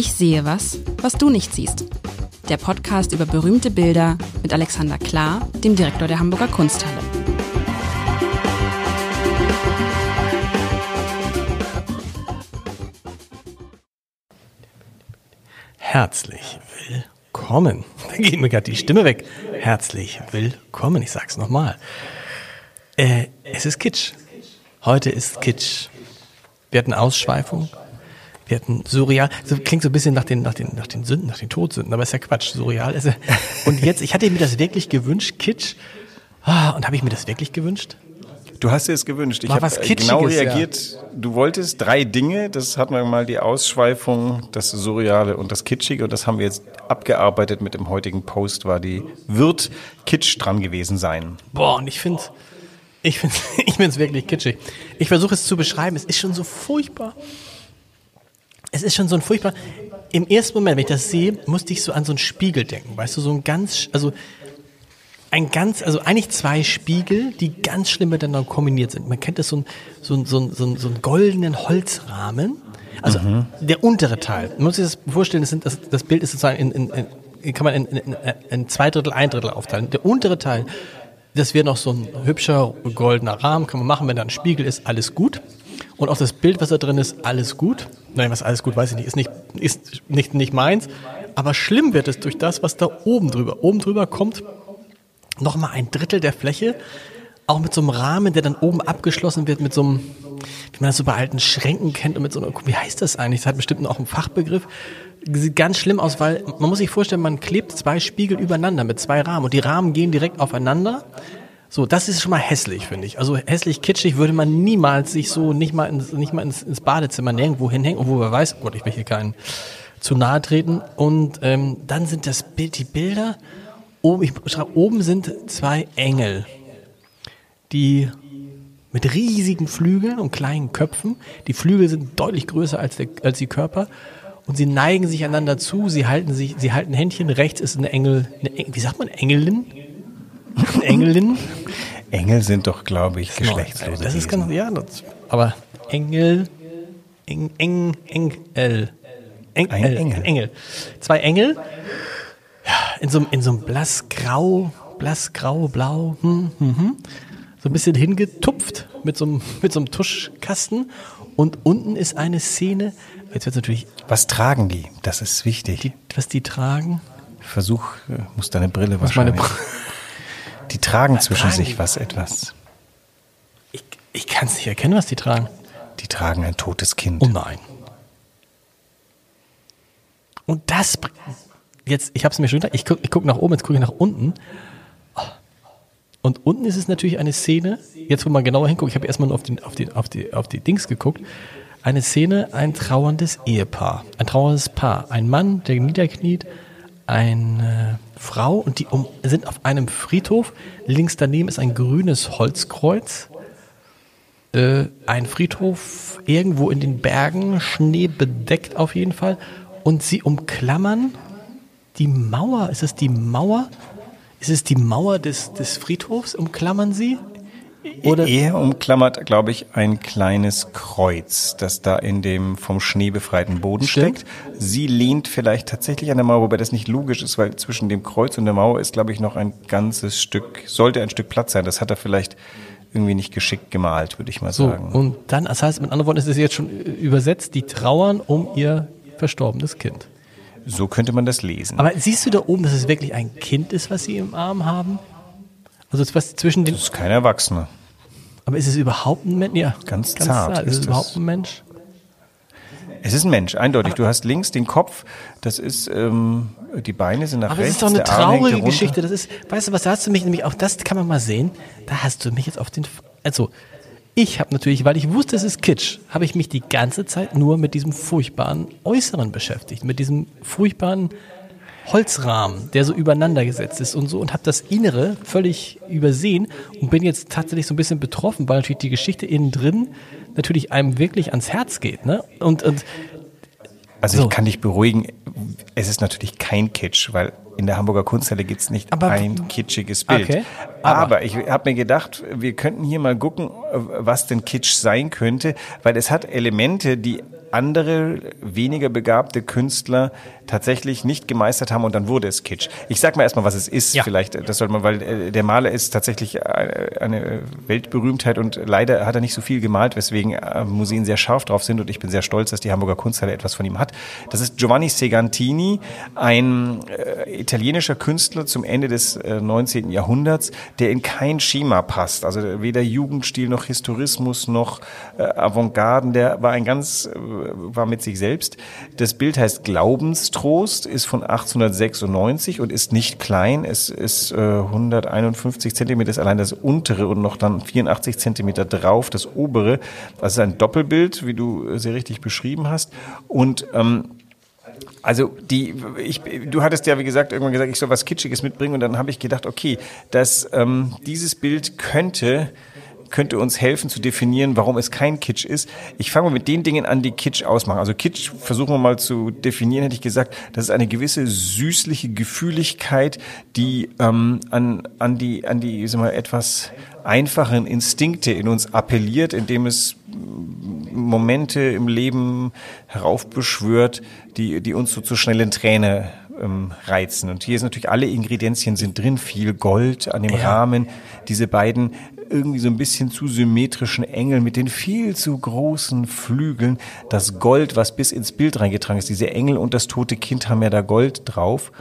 Ich sehe was, was du nicht siehst. Der Podcast über berühmte Bilder mit Alexander Klar, dem Direktor der Hamburger Kunsthalle. Herzlich willkommen. Da geht mir gerade die Stimme weg. Herzlich willkommen. Ich sag's nochmal. Äh, es ist Kitsch. Heute ist Kitsch. Wir hatten Ausschweifung. Wir hatten surreal. Das klingt so ein bisschen nach den, nach den, nach den Sünden, nach den Todsünden, aber ist ja Quatsch. Surreal ist ja. Und jetzt, ich hatte mir das wirklich gewünscht, Kitsch. Ah, und habe ich mir das wirklich gewünscht? Du hast dir es gewünscht. Ich habe genau reagiert. Du wolltest drei Dinge. Das hatten wir mal die Ausschweifung, das Surreale und das Kitschige. Und das haben wir jetzt abgearbeitet mit dem heutigen Post. War die wird Kitsch dran gewesen sein. Boah, und ich finde, ich finde, ich finde es wirklich kitschig. Ich versuche es zu beschreiben. Es ist schon so furchtbar. Es ist schon so ein furchtbar. Im ersten Moment, wenn ich das sehe, musste ich so an so einen Spiegel denken. Weißt du, so ein ganz, also ein ganz, also eigentlich zwei Spiegel, die ganz schlimm miteinander kombiniert sind. Man kennt das so ein, so ein, so ein, so ein, so einen goldenen Holzrahmen. Also der untere Teil. Man muss sich das vorstellen, das, sind, das, das Bild ist sozusagen in, in, in kann man in, in, in zwei Drittel, ein Drittel aufteilen. Der untere Teil, das wäre noch so ein hübscher goldener Rahmen, kann man machen, wenn da ein Spiegel ist, alles gut. Und auch das Bild, was da drin ist, alles gut. Nein, was alles gut, weiß ich nicht, ist nicht, ist nicht, nicht meins. Aber schlimm wird es durch das, was da oben drüber. Oben drüber kommt nochmal ein Drittel der Fläche, auch mit so einem Rahmen, der dann oben abgeschlossen wird mit so einem, wie man das so bei alten Schränken kennt und mit so einer, wie heißt das eigentlich? Das hat bestimmt auch einen Fachbegriff. Sieht ganz schlimm aus, weil man muss sich vorstellen, man klebt zwei Spiegel übereinander mit zwei Rahmen und die Rahmen gehen direkt aufeinander. So, das ist schon mal hässlich, finde ich. Also hässlich, kitschig würde man niemals sich so nicht mal ins, nicht mal ins, ins Badezimmer nirgendwo hinhängen, obwohl man weiß, oh Gott, ich will hier keinen zu nahe treten. Und ähm, dann sind das Bild, die Bilder. Oben, ich schreibe, oben sind zwei Engel, die mit riesigen Flügeln und kleinen Köpfen. Die Flügel sind deutlich größer als, der, als die Körper. Und sie neigen sich einander zu, sie halten sich, sie halten Händchen. Rechts ist eine Engel, eine Engel wie sagt man, Engelin? Engelin? Engel sind doch, glaube ich, geschlechtslose Das ist ganz, ja, das, aber Engel, Eng, Eng, Engel. Eng, Ein Engel. Engel. Zwei Engel. Ja, in so, einem- in so einem blassgrau, blassgrau, blau, hm, hm, hm. so ein bisschen hingetupft mit so einem, mit so einem Tuschkasten. Und unten ist eine Szene, jetzt wird natürlich, Was tragen die? Das ist wichtig. die, was die tragen. Versuch, äh, muss deine Brille Was meine wahrscheinlich. die tragen zwischen tragen sich was etwas. Ich, ich kann es nicht erkennen, was die tragen. Die tragen ein totes Kind. Oh nein. Und das jetzt, ich habe es mir schon gedacht, ich gucke guck nach oben, jetzt gucke ich nach unten. Und unten ist es natürlich eine Szene, jetzt wo man genauer hinguckt, ich habe erstmal nur auf, den, auf, die, auf, die, auf die Dings geguckt, eine Szene, ein trauerndes Ehepaar, ein trauerndes Paar, ein Mann, der niederkniet, eine Frau und die um, sind auf einem Friedhof, links daneben ist ein grünes Holzkreuz, äh, ein Friedhof irgendwo in den Bergen, Schnee bedeckt auf jeden Fall. Und sie umklammern die Mauer. Ist es die Mauer? Ist es die Mauer des, des Friedhofs? Umklammern sie? Oder Er umklammert, glaube ich, ein kleines Kreuz, das da in dem vom Schnee befreiten Boden Stimmt. steckt. Sie lehnt vielleicht tatsächlich an der Mauer, wobei das nicht logisch ist, weil zwischen dem Kreuz und der Mauer ist, glaube ich, noch ein ganzes Stück, sollte ein Stück Platz sein. Das hat er vielleicht irgendwie nicht geschickt gemalt, würde ich mal so? sagen. Und dann, das heißt, mit anderen Worten ist es jetzt schon übersetzt, die trauern um ihr verstorbenes Kind. So könnte man das lesen. Aber siehst du da oben, dass es wirklich ein Kind ist, was sie im Arm haben? Also was zwischen den. das ist kein Erwachsener. Aber ist es überhaupt ein Mensch? Ja, Ganz zart Ist, ist es das. überhaupt ein Mensch? Es ist ein Mensch, eindeutig. Du hast links den Kopf, das ist, ähm, die Beine sind nach Aber rechts. ist doch eine traurige. Geschichte. Das ist, weißt du was, da hast du mich nämlich, auch das kann man mal sehen, da hast du mich jetzt auf den, also, ich habe natürlich, weil ich wusste, es ist Kitsch, habe ich mich die ganze Zeit nur mit diesem furchtbaren Äußeren beschäftigt, mit diesem furchtbaren Holzrahmen, der so übereinander gesetzt ist und so und habe das Innere völlig übersehen und bin jetzt tatsächlich so ein bisschen betroffen, weil natürlich die Geschichte innen drin natürlich einem wirklich ans Herz geht, ne? Und, und Also So. ich kann dich beruhigen, es ist natürlich kein Kitsch, weil in der Hamburger Kunsthalle gibt es nicht Aber- ein kitschiges Bild. Okay, aber, aber- ich habe mir gedacht, wir könnten hier mal gucken, was denn Kitsch sein könnte, weil es hat Elemente, die andere, weniger begabte Künstler tatsächlich nicht gemeistert haben und dann wurde es Kitsch. Ich sag mal erstmal, was es ist, Ja. vielleicht, das sollte man, weil äh, der Maler ist tatsächlich eine eine Weltberühmtheit und leider hat er nicht so viel gemalt, weswegen äh, Museen sehr scharf drauf sind und ich bin sehr stolz, dass die Hamburger Kunsthalle etwas von ihm hat. Das ist Giovanni Segantini, ein äh, italienischer Künstler zum Ende des äh, 19. Jahrhunderts, der in kein Schema passt. Also weder Jugendstil noch Historismus noch äh, Avantgarden. Der war ein ganz, äh, war mit sich selbst. Das Bild heißt Glaubenstrost, ist von 1896 und ist nicht klein. Es ist äh, 151 Zentimeter, ist allein das untere und noch dann 84 Zentimeter drauf, das obere. Das ist ein Doppelbild, wie du äh, sehr richtig beschrieben hast. Und ähm, also die, ich, du hattest ja wie gesagt irgendwann gesagt, ich soll was Kitschiges mitbringen und dann habe ich gedacht, okay, dass ähm, dieses Bild könnte könnte uns helfen zu definieren, warum es kein Kitsch ist. Ich fange mal mit den Dingen an, die Kitsch ausmachen. Also Kitsch versuchen wir mal zu definieren, hätte ich gesagt, das ist eine gewisse süßliche Gefühligkeit, die ähm, an, an die, an die sagen wir, etwas einfachen Instinkte in uns appelliert, indem es Momente im Leben heraufbeschwört, die, die uns so zu schnellen Träne ähm, reizen. Und hier ist natürlich alle Ingredienzien sind drin, viel Gold an dem Ja. Rahmen, diese beiden irgendwie so ein bisschen zu symmetrischen Engel mit den viel zu großen Flügeln, das Gold, was bis ins Bild reingetragen ist, diese Engel und das tote Kind haben ja da Gold drauf.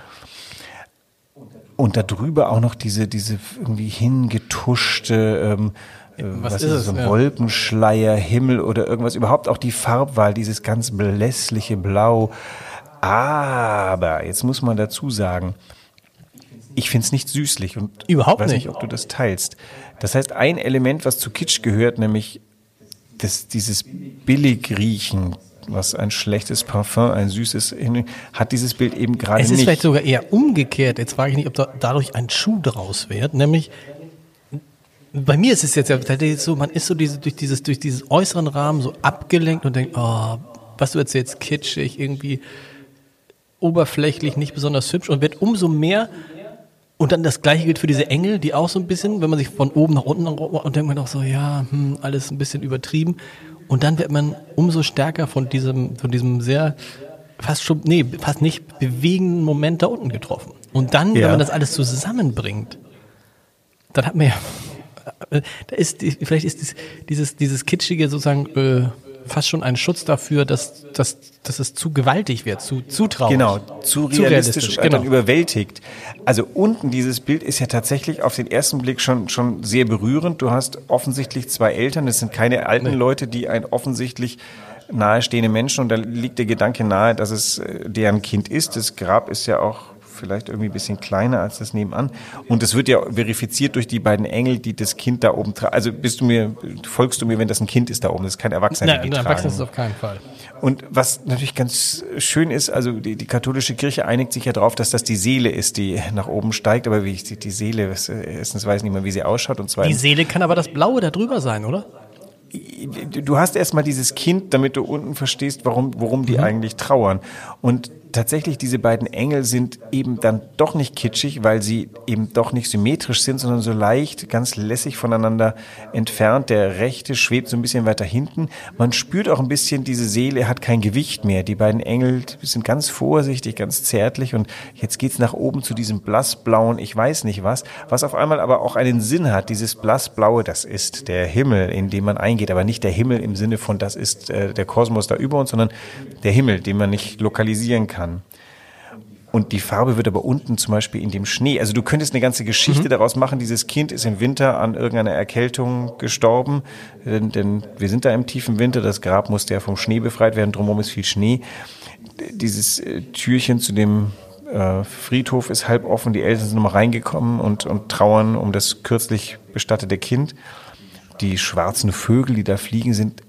Und darüber auch noch diese, diese irgendwie hingetuschte, ähm, äh, Was was, ist es? so ein Ja. Wolkenschleier, Himmel oder irgendwas. Überhaupt auch die Farbwahl, dieses ganz blässliche Blau. Aber, jetzt muss man dazu sagen, ich finde es nicht süßlich und Überhaupt weiß nicht. nicht, ob du das teilst. Das heißt, ein Element, was zu Kitsch gehört, nämlich das, dieses Billigriechen, was ein schlechtes Parfum, ein süßes, hat dieses Bild eben gerade Es ist nicht. vielleicht sogar eher umgekehrt. Jetzt frage ich nicht, ob da dadurch ein Schuh draus wird. Nämlich, bei mir ist es jetzt ja tatsächlich so, man ist so diese, durch dieses, durch dieses äußeren Rahmen so abgelenkt und denkt, oh, was du erzählst, kitschig, irgendwie oberflächlich, nicht besonders hübsch und wird umso mehr und dann das gleiche gilt für diese Engel, die auch so ein bisschen, wenn man sich von oben nach unten und denkt man auch so, ja, hm, alles ein bisschen übertrieben. Und dann wird man umso stärker von diesem, von diesem sehr, fast schon, nee, fast nicht bewegenden Moment da unten getroffen. Und dann, wenn Ja. man das alles zusammenbringt, dann hat man ja, da ist, vielleicht ist dies- dieses, dieses kitschige sozusagen äh, fast schon ein Schutz dafür, dass, dass, dass es zu gewaltig wird, zu zutraulich. Genau, zu realistisch, und genau. dann überwältigt. Also unten dieses Bild ist ja tatsächlich auf den ersten Blick schon, schon sehr berührend. Du hast offensichtlich zwei Eltern, es sind keine alten Leute, die ein offensichtlich nahestehende Menschen und da liegt der Gedanke nahe, dass es äh, deren Kind ist. Das Grab ist ja auch vielleicht irgendwie ein bisschen kleiner als das nebenan. Und es wird ja verifiziert durch die beiden Engel, die das Kind da oben tragen. Also bist du mir, folgst du mir, wenn das ein Kind ist da oben, das ist kein Erwachsener, Nein, die ein tragen. Erwachsenes ist auf keinen Fall. Und was natürlich ganz schön ist, also die, die katholische Kirche einigt sich ja darauf, dass das die Seele ist, die nach oben steigt. Aber wie ich die, die Seele, äh, erstens weiß mehr, wie sie ausschaut und Die zweitens, Seele kann aber das Blaue da drüber sein, oder? du hast erstmal dieses Kind, damit du unten verstehst, warum, worum die eigentlich trauern. Und tatsächlich, diese beiden Engel sind eben dann doch nicht kitschig, weil sie eben doch nicht symmetrisch sind, sondern so leicht, ganz lässig voneinander entfernt. Der rechte schwebt so ein bisschen weiter hinten. Man spürt auch ein bisschen, diese Seele hat kein Gewicht mehr. Die beiden Engel sind ganz vorsichtig, ganz zärtlich und jetzt geht's nach oben zu diesem blassblauen, ich weiß nicht was, was auf einmal aber auch einen Sinn hat. Dieses blassblaue, das ist der Himmel, in den man eingeht, aber nicht der Himmel im Sinne von, das ist äh, der Kosmos da über uns, sondern der Himmel, den man nicht lokalisieren kann. Und die Farbe wird aber unten zum Beispiel in dem Schnee. Also du könntest eine ganze Geschichte daraus machen. Dieses Kind ist im Winter an irgendeiner Erkältung gestorben, denn, denn wir sind da im tiefen Winter. Das Grab musste ja vom Schnee befreit werden. Drumherum ist viel Schnee. Dieses äh, Türchen zu dem äh, Friedhof ist halb offen. Die Eltern sind nochmal reingekommen und, und trauern um das kürzlich bestattete Kind. Die schwarzen Vögel, die da fliegen, sind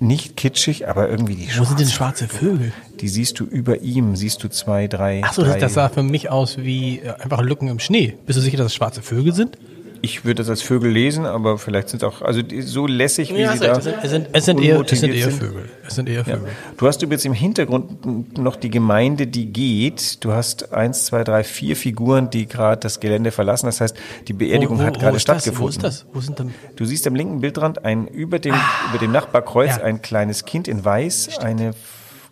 nicht kitschig, aber irgendwie die Wo sind denn schwarze Vögel? die siehst du über ihm, siehst du zwei, drei. Achso, das, das sah für mich aus wie äh, einfach Lücken im Schnee. Bist du sicher, dass es schwarze Vögel sind? Ich würde das als Vögel lesen, aber vielleicht sind es auch, also die, so lässig, wie Ja, sie es da sind, es sind, es sind, eher, es sind eher. Vögel. Es sind eher Ja. Vögel. Du hast übrigens im Hintergrund noch die Gemeinde, die geht. Du hast eins, zwei, drei, vier Figuren, die gerade das Gelände verlassen. Das heißt, die Beerdigung hat gerade ist das? stattgefunden. Wo ist das? Wo sind denn? Du siehst am linken Bildrand ein über dem über dem Nachbarkreuz ja. ein kleines Kind in Weiß, eine f-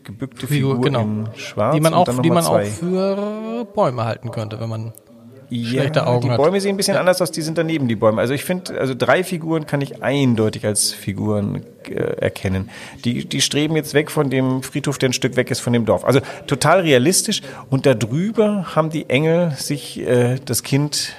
gebückte Figur, Figur genau. in Schwarz die man und auch, dann noch die man auch für Bäume halten könnte, wenn man Ja, schlechte Augen die hat. Bäume sehen ein bisschen anders aus, die sind daneben, die Bäume. Also ich finde, also drei Figuren kann ich eindeutig als Figuren äh, erkennen. Die, die streben jetzt weg von dem Friedhof, der ein Stück weg ist von dem Dorf. Also total realistisch. Und da drüber haben die Engel sich äh, das Kind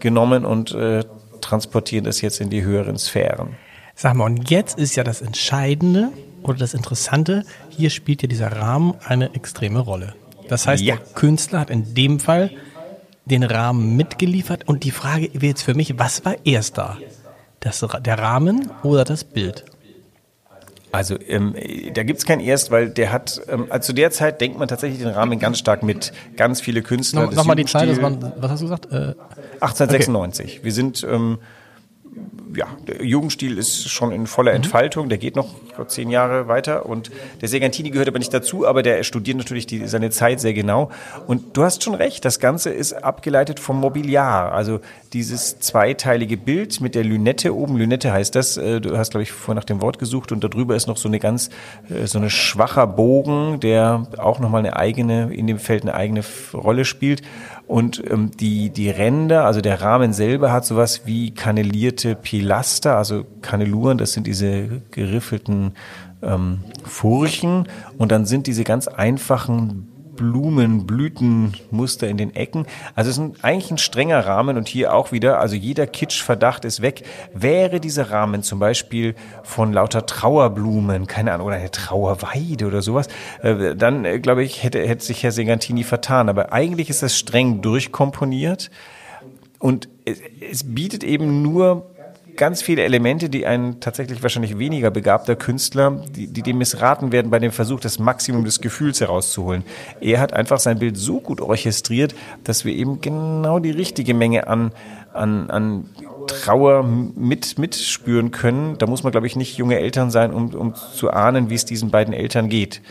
genommen und äh, transportieren das jetzt in die höheren Sphären. Sag mal, und jetzt ist ja das Entscheidende oder das Interessante, hier spielt ja dieser Rahmen eine extreme Rolle. Das heißt, Ja. der Künstler hat in dem Fall den Rahmen mitgeliefert und die Frage wäre jetzt für mich, was war erst da? Das, der Rahmen oder das Bild? Also ähm, da gibt's kein Erst, weil der hat, ähm, also zu der Zeit denkt man tatsächlich den Rahmen ganz stark mit. Ganz viele Künstler. Noch, des noch mal die Zeit, das waren, was hast du gesagt? Äh, 1896. Wir sind, ähm, ja, der Jugendstil ist schon in voller Mhm. Entfaltung. Der geht noch zehn Jahre weiter. Und der Segantini gehört aber nicht dazu, aber der studiert natürlich die, seine Zeit sehr genau. Und du hast schon recht, das Ganze ist abgeleitet vom Mobiliar. Also dieses zweiteilige Bild mit der Lünette oben. Lünette heißt das. äh, Du hast, glaube ich, vorher nach dem Wort gesucht. Und darüber ist noch so eine ganz, äh, so eine schwacher Bogen, der auch nochmal eine eigene, in dem Feld eine eigene Rolle spielt. Und ähm, die, die Ränder, also der Rahmen selber hat sowas wie kanellierte Pilaster, also Kaneluren, das sind diese geriffelten ähm, Furchen. Und dann sind diese ganz einfachen Blumen, Blütenmuster in den Ecken. Also es ist eigentlich ein strenger Rahmen und hier auch wieder, also jeder Kitschverdacht ist weg. Wäre dieser Rahmen zum Beispiel von lauter Trauerblumen, keine Ahnung, oder eine Trauerweide oder sowas, äh, dann äh, glaube ich, hätte, hätte sich Herr Segantini vertan. Aber eigentlich ist das streng durchkomponiert und es, es bietet eben nur ganz viele Elemente, die ein tatsächlich wahrscheinlich weniger begabter Künstler, die, die dem missraten werden bei dem Versuch, das Maximum des Gefühls herauszuholen. Er hat einfach sein Bild so gut orchestriert, dass wir eben genau die richtige Menge an, an, an Trauer mit, mitspüren können. Da muss man, glaube ich, nicht junge Eltern sein, um, um zu ahnen, wie es diesen beiden Eltern geht.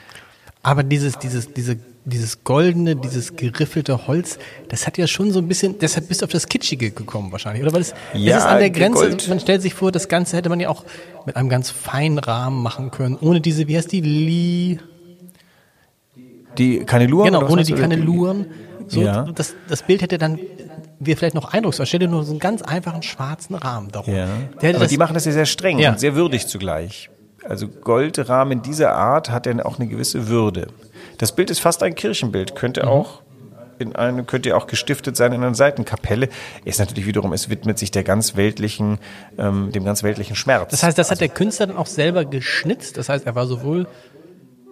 Aber dieses, dieses, diese, dieses goldene, dieses geriffelte Holz, das hat ja schon so ein bisschen, deshalb bist du auf das Kitschige gekommen wahrscheinlich, oder? Weil es, Ja, es ist an der Grenze, Gold- man stellt sich vor, das Ganze hätte man ja auch mit einem ganz feinen Rahmen machen können, ohne diese, wie heißt die, Li, Die Kaneluren? genau, ohne die? Kaneluren. So, Ja. das, das Bild hätte dann, wäre vielleicht noch eindrucksvoll. Stell dir nur so einen ganz einfachen schwarzen Rahmen darum. Ja. Aber die machen das ja sehr streng Ja. und sehr würdig zugleich. Also Goldrahmen dieser Art hat dann auch eine gewisse Würde. Das Bild ist fast ein Kirchenbild, Mhm. könnte auch in eine, könnte ja auch gestiftet sein in einer Seitenkapelle. Ist natürlich wiederum, es widmet sich der ganz weltlichen, ähm, dem ganz weltlichen Schmerz. das heißt, das hat der Künstler dann auch selber geschnitzt. Das heißt, er war sowohl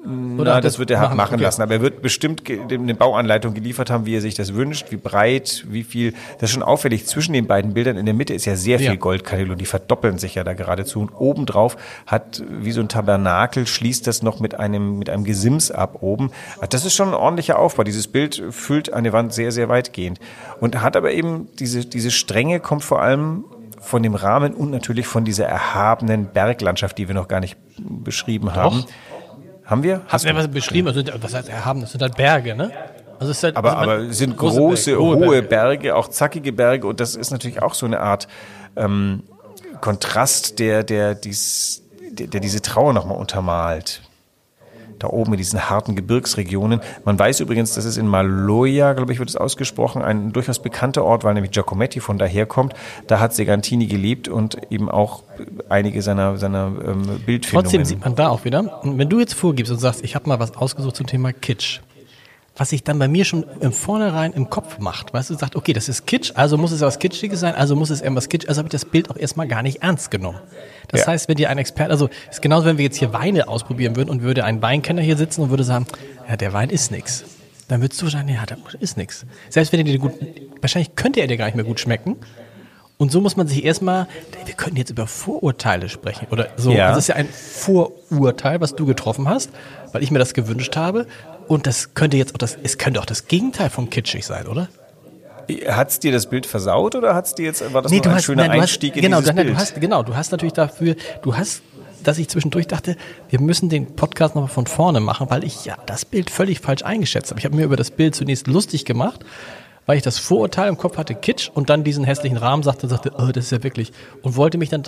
Na, das wird er machen, machen okay. lassen. Aber er wird bestimmt eine Bauanleitung geliefert haben, wie er sich das wünscht, wie breit, wie viel. Das ist schon auffällig. Zwischen den beiden Bildern in der Mitte ist ja sehr viel Ja. Goldkanäle und die verdoppeln sich ja da geradezu. Und obendrauf hat wie so ein Tabernakel schließt das noch mit einem, mit einem Gesims ab oben. Also Das ist schon ein ordentlicher Aufbau. Dieses Bild füllt eine Wand sehr, sehr weitgehend. Und hat aber eben diese, diese Strenge kommt vor allem von dem Rahmen und natürlich von dieser erhabenen Berglandschaft, die wir noch gar nicht beschrieben haben. Haben wir? Hast du was beschrieben? Also, was heißt erhaben? Das sind halt Berge, ne? Also es ist halt, Aber, also aber es sind große große, Berge, hohe hohe Berge. Berge. auch zackige Berge und das ist natürlich auch so eine Art ähm, Kontrast, der, der, dies, der, der diese Trauer nochmal untermalt. Da oben in diesen harten Gebirgsregionen. Man weiß übrigens, dass es in Maloja, glaube ich, wird es ausgesprochen, ein durchaus bekannter Ort, weil nämlich Giacometti von daher kommt. Da hat Segantini gelebt und eben auch einige seiner, seiner ähm, Bildfindungen. Trotzdem sieht man da auch wieder, und wenn du jetzt vorgibst und sagst, ich habe mal was ausgesucht zum Thema Kitsch, was sich dann bei mir schon im Vornherein im Kopf macht, weißt du, sagt, okay, das ist Kitsch, also muss es ja was Kitschiges sein, also muss es irgendwas Kitsch, also habe ich das Bild auch erstmal gar nicht ernst genommen. Das Ja. heißt, wenn dir ein Experte, also ist genauso, wenn wir jetzt hier Weine ausprobieren würden und würde ein Weinkenner hier sitzen und würde sagen, ja, der Wein ist nix. Dann würdest du sagen, ja, der ist nix. Selbst wenn er dir gut, wahrscheinlich könnte er dir gar nicht mehr gut schmecken. Und so muss man sich erstmal, wir könnten jetzt über Vorurteile sprechen oder so. Ja. Das ist ja ein Vorurteil, was du getroffen hast, weil ich mir das gewünscht habe. Und das könnte jetzt auch das, es könnte auch das Gegenteil von kitschig sein, oder? Hat's dir das Bild versaut oder hat's dir jetzt, war das Nee, nur ein hast, schöner nein, Einstieg hast, in genau, dieses du, nein, Bild? du hast, genau, du hast natürlich dafür, du hast, dass ich zwischendurch dachte, wir müssen den Podcast nochmal von vorne machen, weil ich ja das Bild völlig falsch eingeschätzt habe. Ich habe mir über das Bild zunächst lustig gemacht, weil ich das Vorurteil im Kopf hatte, Kitsch, und dann diesen hässlichen Rahmen sagte und sagte, oh, das ist ja wirklich, und wollte mich dann,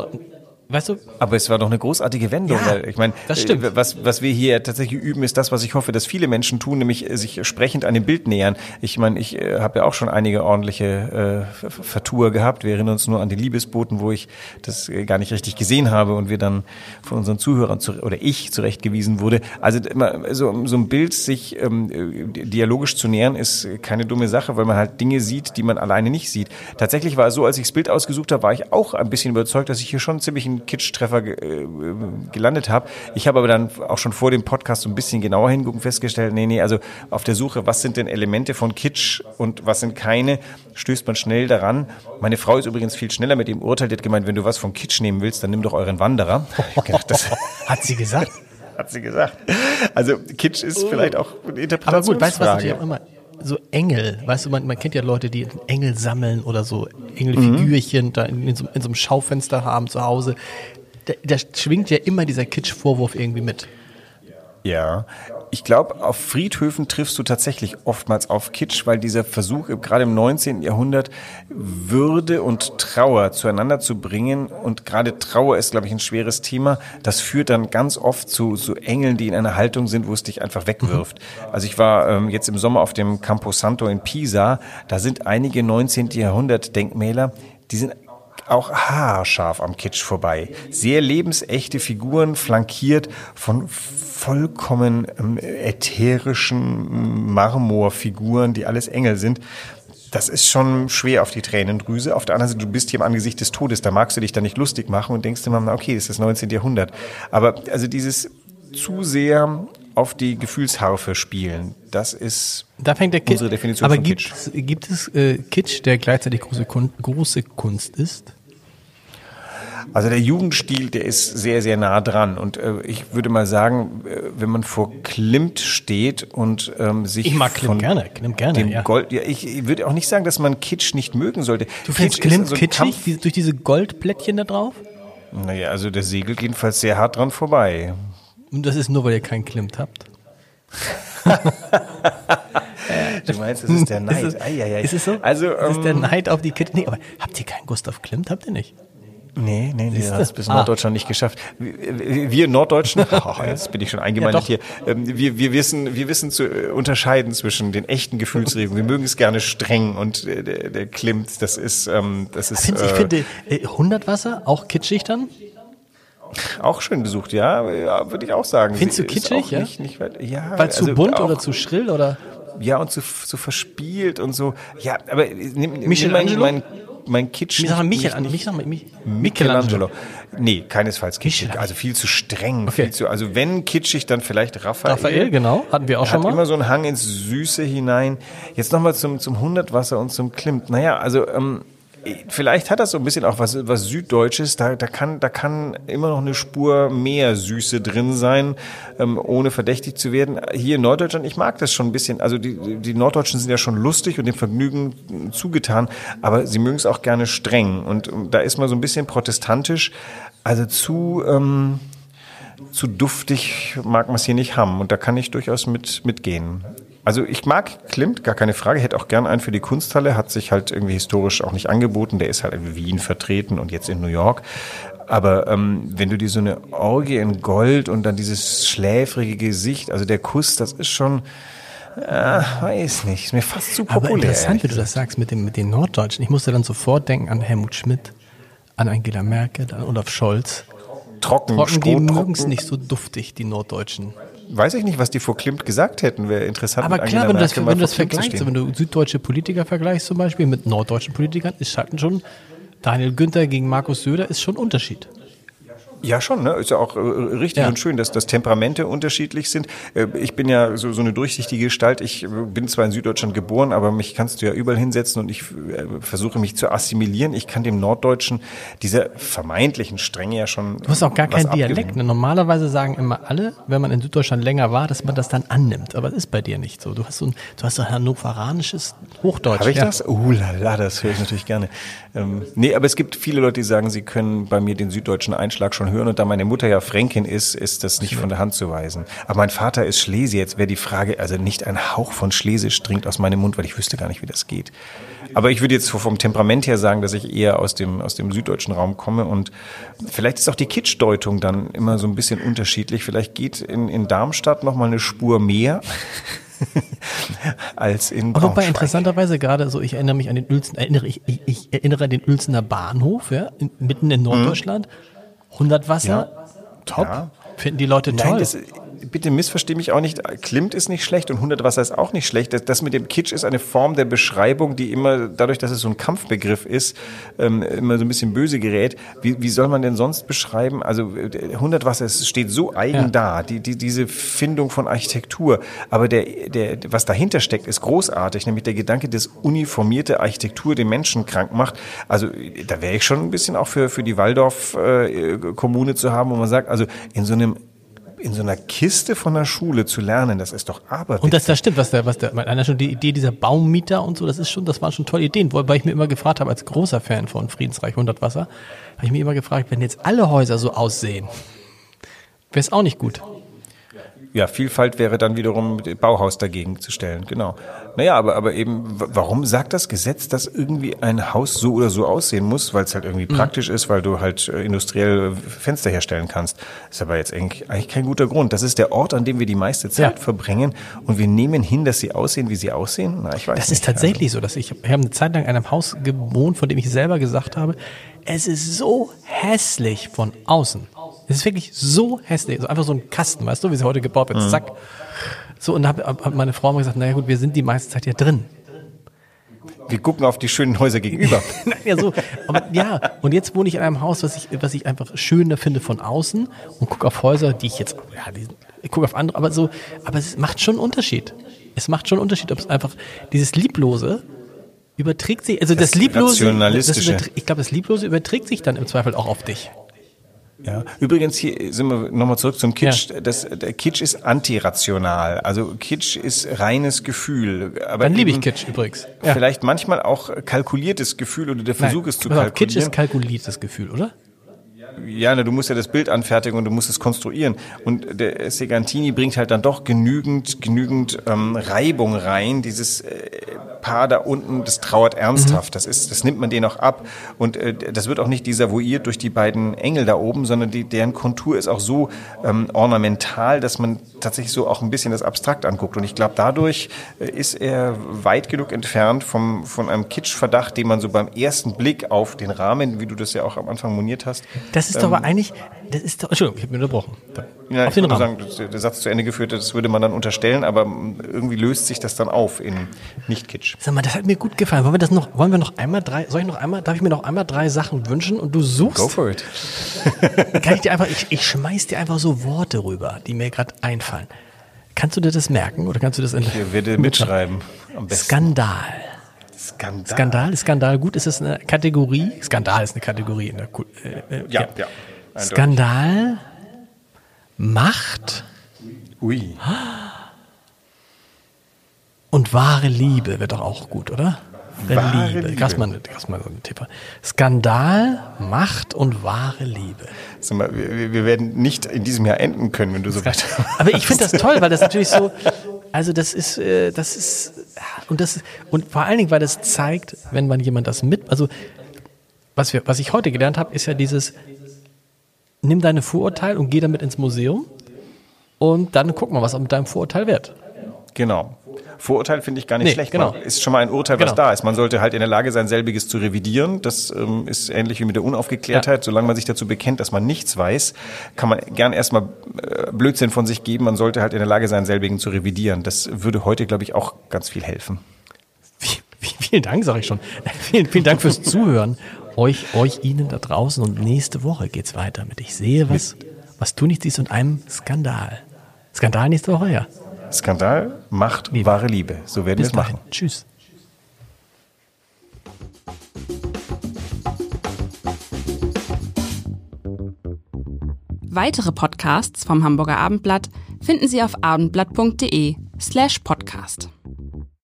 weißt du, Aber es war doch eine großartige Wendung, Ja, weil ich meine, das stimmt. äh, was, was wir hier tatsächlich üben, ist das, was ich hoffe, dass viele Menschen tun, nämlich äh, sich sprechend an dem Bild nähern. Ich meine, ich äh, habe ja auch schon einige ordentliche äh, Ver- Vertour gehabt. Wir erinnern uns nur an die Liebesboten, wo ich das äh, gar nicht richtig gesehen habe und wir dann von unseren Zuhörern zu, oder ich zurechtgewiesen wurde. Also immer so, so ein Bild sich ähm, äh, dialogisch zu nähern, ist keine dumme Sache, weil man halt Dinge sieht, die man alleine nicht sieht. Tatsächlich war es so, als ich das Bild ausgesucht habe, war ich auch ein bisschen überzeugt, dass ich hier schon ziemlich einen Kitsch-Treffer ge äh, gelandet habe. Ich habe aber dann auch schon vor dem Podcast so ein bisschen genauer hingucken festgestellt, nee, nee, also auf der Suche, was sind denn Elemente von Kitsch und was sind keine, stößt man schnell daran. Meine Frau ist übrigens viel schneller mit dem Urteil, die hat gemeint, wenn du was von Kitsch nehmen willst, dann nimm doch euren Wanderer. Ich gedacht, das hat sie gesagt. hat sie gesagt. Also Kitsch ist vielleicht auch eine Aber Interpretationsfrage. gut, weißt du, was natürlich auch immer, so Engel, weißt du, man, man kennt ja Leute, die Engel sammeln oder so Engelfigürchen da in, in, so, in so einem Schaufenster haben zu Hause. Da, da schwingt ja immer dieser Kitsch-Vorwurf irgendwie mit. Ja, ich glaube, auf Friedhöfen triffst du tatsächlich oftmals auf Kitsch, weil dieser Versuch, gerade im 19. Jahrhundert, Würde und Trauer zueinander zu bringen, und gerade Trauer ist, glaube ich, ein schweres Thema, das führt dann ganz oft zu, zu Engeln, die in einer Haltung sind, wo es dich einfach wegwirft. Also ich war ähm, jetzt im Sommer auf dem Campo Santo in Pisa, da sind einige 19. Jahrhundert Denkmäler, die sind auch haarscharf am Kitsch vorbei. Sehr lebensechte Figuren, flankiert von vollkommen ähm, ätherischen Marmorfiguren, die alles Engel sind. Das ist schon schwer auf die Tränendrüse. Auf der anderen Seite, du bist hier im Angesicht des Todes, da magst du dich da nicht lustig machen und denkst immer, okay, das ist das 19. Jahrhundert. Aber also dieses zu sehr auf die Gefühlsharfe spielen, das ist Da fängt der Kitsch. Unsere Definition Aber von gibt, Kitsch. es- gibt es äh, Kitsch, der gleichzeitig große, Kun große Kunst ist? Also der Jugendstil, der ist sehr, sehr nah dran. Und äh, ich würde mal sagen, äh, wenn man vor Klimt steht und ähm, sich Ich mag Klimt von gerne, Klimt gerne, dem ja. Gold, ja, ich, ich würde auch nicht sagen, dass man Kitsch nicht mögen sollte. Du findest Kitsch Klimt so kitschig, Kampf- durch diese Goldplättchen da drauf? Naja, also der segelt jedenfalls sehr hart dran vorbei. Und das ist nur, weil ihr keinen Klimt habt. Du meinst, das ist der Neid. Ist es, Eieiei. ist es so? Also, ist es der ähm, Neid auf die Kitsch? Nee, aber habt ihr keinen Gustav Klimt? Habt ihr nicht? Nee, nee, nee, das hat es bis Ah. Norddeutschland nicht geschafft. Wir wir Norddeutschen, oh, jetzt bin ich schon eingemeindet Ja, hier, ähm, wir, wir wissen, wir wissen zu äh, unterscheiden zwischen den echten Gefühlsregungen. Wir mögen es gerne streng und äh, der, der Klimt, das ist, ähm, das ist ich äh, finde äh, 100 Wasser auch kitschig dann? auch schön besucht, ja, ja würde ich auch sagen. Findest du ist kitschig, ja? Nicht, nicht ja, Weil zu also bunt auch- oder zu schrill oder? Ja, und zu, zu verspielt und so. Ja, aber nimm, nimm Michelangelo? mein, mein, Kitsch. Wie sag mal nicht- Michel, nicht- Mich, sag mal, Mich, Michelangelo. Nee, keinesfalls kitschig. Michelangelo. Also viel zu streng. Okay. Viel zu, also wenn kitschig, dann vielleicht Raphael. Raphael, genau, hatten wir auch schon mal. immer so einen Hang ins Süße hinein. Jetzt nochmal zum, zum Hundertwasser und zum Klimt. Naja, also ähm, vielleicht hat das so ein bisschen auch was, was Süddeutsches. Da, da, kann, da kann immer noch eine Spur mehr Süße drin sein, ähm, ohne verdächtig zu werden. Hier in Norddeutschland, ich mag das schon ein bisschen. Also die, die Norddeutschen sind ja schon lustig und dem Vergnügen zugetan, aber sie mögen es auch gerne streng. Und da ist man so ein bisschen protestantisch. Also zu... Ähm, zu duftig mag man es hier nicht haben. Und da kann ich durchaus mit, mitgehen. Also ich mag Klimt, gar keine Frage. Hätte auch gern einen für die Kunsthalle. Hat sich halt irgendwie historisch auch nicht angeboten. Der ist halt in Wien vertreten und jetzt in New York. Aber ähm, wenn du dir so eine Orgie in Gold und dann dieses schläfrige Gesicht, also der Kuss, das ist schon, äh, weiß nicht, ist mir fast zu populär. Aber interessant, wie du das sagst mit, dem, mit den Norddeutschen. Ich musste dann sofort denken an Helmut Schmidt, an Angela Merkel, an Olaf Scholz. Trocken, Trocken, die mögen es nicht so duftig, die Norddeutschen. Weiß ich nicht, was die vor Klimt gesagt hätten. Wäre interessant. Aber klar, wenn du das, wenn du das vergleichst, wenn du süddeutsche Politiker vergleichst zum Beispiel mit norddeutschen Politikern, ist halt schon, Daniel Günther gegen Markus Söder ist schon ein Unterschied. Ja, schon, ne? Ist ja auch äh, richtig Ja. und schön, dass, dass Temperamente unterschiedlich sind. Äh, ich bin ja so, so eine durchsichtige Gestalt. Ich äh, bin zwar in Süddeutschland geboren, aber mich kannst du ja überall hinsetzen und ich äh, versuche mich zu assimilieren. Ich kann dem Norddeutschen dieser vermeintlichen Strenge ja schon. Du hast auch gar was kein Dialekt. Ne? Normalerweise sagen immer alle, wenn man in Süddeutschland länger war, dass man das dann annimmt. Aber das ist bei dir nicht so. Du hast so ein, du hast so ein hannoveranisches Hochdeutsch. Habe ich ja. das? Uh, la, la, das höre ich natürlich gerne. Ähm, nee, aber es gibt viele Leute, die sagen, sie können bei mir den süddeutschen Einschlag schon hören. Und da meine Mutter ja Fränkin ist, ist das nicht von der Hand zu weisen. Aber mein Vater ist Schlesier. Jetzt wäre die Frage, also nicht ein Hauch von Schlesisch dringt aus meinem Mund, weil ich wüsste gar nicht, wie das geht. Aber ich würde jetzt vom Temperament her sagen, dass ich eher aus dem, aus dem süddeutschen Raum komme. Und vielleicht ist auch die Kitschdeutung dann immer so ein bisschen unterschiedlich. Vielleicht geht in, in Darmstadt noch mal eine Spur mehr. als in Aber wobei Braunschweig. interessanterweise gerade so, ich erinnere mich an den Uelzen, erinnere ich, ich, ich erinnere an den Uelzener Bahnhof, ja, in, mitten in Norddeutschland. 100 Wasser, top. Ja. Finden die Leute toll. Nein, das, bitte missversteh mich auch nicht. Klimt ist nicht schlecht und 100 Wasser ist auch nicht schlecht. Das, das mit dem Kitsch ist eine Form der Beschreibung, die immer, dadurch, dass es so ein Kampfbegriff ist, ähm, immer so ein bisschen böse gerät. Wie, wie soll man denn sonst beschreiben? Also äh, 100 Wasser, es steht so eigen Ja. da, die, die, diese Findung von Architektur. Aber der, der, was dahinter steckt, ist großartig, nämlich der Gedanke, dass uniformierte Architektur den Menschen krank macht. Also da wäre ich schon ein bisschen auch für, für die Waldorf-Kommune zu haben, wo man sagt, also in so einem in so einer Kiste von der Schule zu lernen, das ist doch aber Und das, das stimmt, was der, was der, einer schon die Idee dieser Baummieter und so, das ist schon, das waren schon tolle Ideen, wobei ich mir immer gefragt habe, als großer Fan von Friedensreich 100 Wasser, habe ich mir immer gefragt, wenn jetzt alle Häuser so aussehen, wäre es auch nicht gut. Ja, Vielfalt wäre dann wiederum Bauhaus dagegen zu stellen, genau. Naja, aber, aber eben, warum sagt das Gesetz, dass irgendwie ein Haus so oder so aussehen muss? Weil es halt irgendwie praktisch ist, weil du halt äh, industriell äh, Fenster herstellen kannst. Ist aber jetzt eigentlich, eigentlich kein guter Grund. Das ist der Ort, an dem wir die meiste Zeit Ja. verbringen und wir nehmen hin, dass sie aussehen, wie sie aussehen? Na, ich weiß Das nicht. ist tatsächlich so, dass ich, ich habe eine Zeit lang in einem Haus gewohnt, von dem ich selber gesagt habe, es ist so hässlich von außen. Es ist wirklich so hässlich. Also einfach so ein Kasten, weißt du, wie sie heute gebaut wird. Zack. So, und da hat, hat meine Frau mal gesagt, naja gut, wir sind die meiste Zeit ja drin. Wir gucken auf die schönen Häuser gegenüber. Nein, ja, so. Aber ja, und jetzt wohne ich in einem Haus, was ich, was ich einfach schöner finde von außen und gucke auf Häuser, die ich jetzt, ja, die, ich gucke auf andere, aber so, aber es macht schon einen Unterschied. Es macht schon einen Unterschied, ob es einfach dieses Lieblose überträgt sich, also das, Das Lieblose, das ich glaube, das Lieblose überträgt sich dann im Zweifel auch auf dich. Ja. Übrigens, hier sind wir nochmal zurück zum Kitsch. Das, der Kitsch ist antirational. Also Kitsch ist reines Gefühl. Aber Dann liebe ich Kitsch übrigens. Ja. Vielleicht manchmal auch kalkuliertes Gefühl oder der Versuch, es zu pass auf, Kitsch kalkulieren. ist kalkuliertes Gefühl, oder? Ja, du musst ja das Bild anfertigen und du musst es konstruieren. Und der Segantini bringt halt dann doch genügend, genügend ähm, Reibung rein. Dieses äh, Paar da unten, das trauert ernsthaft. Das ist, das nimmt man denen auch ab. Und äh, das wird auch nicht desavouiert durch die beiden Engel da oben, sondern die, deren Kontur ist auch so ähm, ornamental, dass man tatsächlich so auch ein bisschen das abstrakt anguckt. Und ich glaube, dadurch äh, ist er weit genug entfernt vom, von einem Kitschverdacht, den man so beim ersten Blick auf den Rahmen, wie du das ja auch am Anfang moniert hast, Das ist doch aber eigentlich, das ist doch, Entschuldigung, ich habe mich unterbrochen. ja, auf ich den würde Rahmen. sagen, der Satz zu Ende geführt hat, das würde man dann unterstellen, aber irgendwie löst sich das dann auf in Nicht-Kitsch. Sag mal, das hat mir gut gefallen. Wollen wir das noch, wollen wir noch einmal drei, soll ich noch einmal, darf ich mir noch einmal drei Sachen wünschen und du suchst? Go for it. Kann ich dir einfach, ich, ich schmeiß dir einfach so Worte rüber, die mir gerade einfallen. Kannst du dir das merken oder kannst du das in Hier werde mitschreiben. Am besten. Skandal. Skandal. Skandal, ist Skandal gut? Ist das eine Kategorie? Skandal ist eine Kategorie in der Kul- äh, äh, Ja, ja. Eindeutig. Skandal, Macht Ui. und wahre Liebe wird doch auch gut, oder? Wahre Liebe. Liebe. Lass mal, lass mal so einen Tipp. Skandal, Macht und wahre Liebe. Sag mal, wir, wir werden nicht in diesem Jahr enden können, wenn du so weiter. Aber ich finde das toll, weil das natürlich so, also das ist, äh, das ist, und das, und vor allen Dingen, weil das zeigt, wenn man jemand das mit, also was wir, was ich heute gelernt habe, ist ja dieses, nimm deine Vorurteile und geh damit ins Museum und dann guck mal, was mit deinem Vorurteil wird. Genau. Vorurteil finde ich gar nicht Nee, schlecht. genau. Man ist schon mal ein Urteil, was Genau. da ist. Man sollte halt in der Lage sein, selbiges zu revidieren. Das ähm, ist ähnlich wie mit der Unaufgeklärtheit. Solange man sich dazu bekennt, dass man nichts weiß, kann man gern erstmal äh, Blödsinn von sich geben. Man sollte halt in der Lage sein, selbigen zu revidieren. Das würde heute, glaube ich, auch ganz viel helfen. Vielen Dank, sage ich schon. Vielen, vielen Dank fürs Zuhören euch, euch, Ihnen da draußen und nächste Woche geht's weiter mit Ich sehe was, was du nicht siehst und einem Skandal. Skandal nächste Woche, ja. Skandal, Macht, Liebe. wahre Liebe. So werden wir es machen. Tschüss. Weitere Podcasts vom Hamburger Abendblatt finden Sie auf abendblatt.de slash podcast.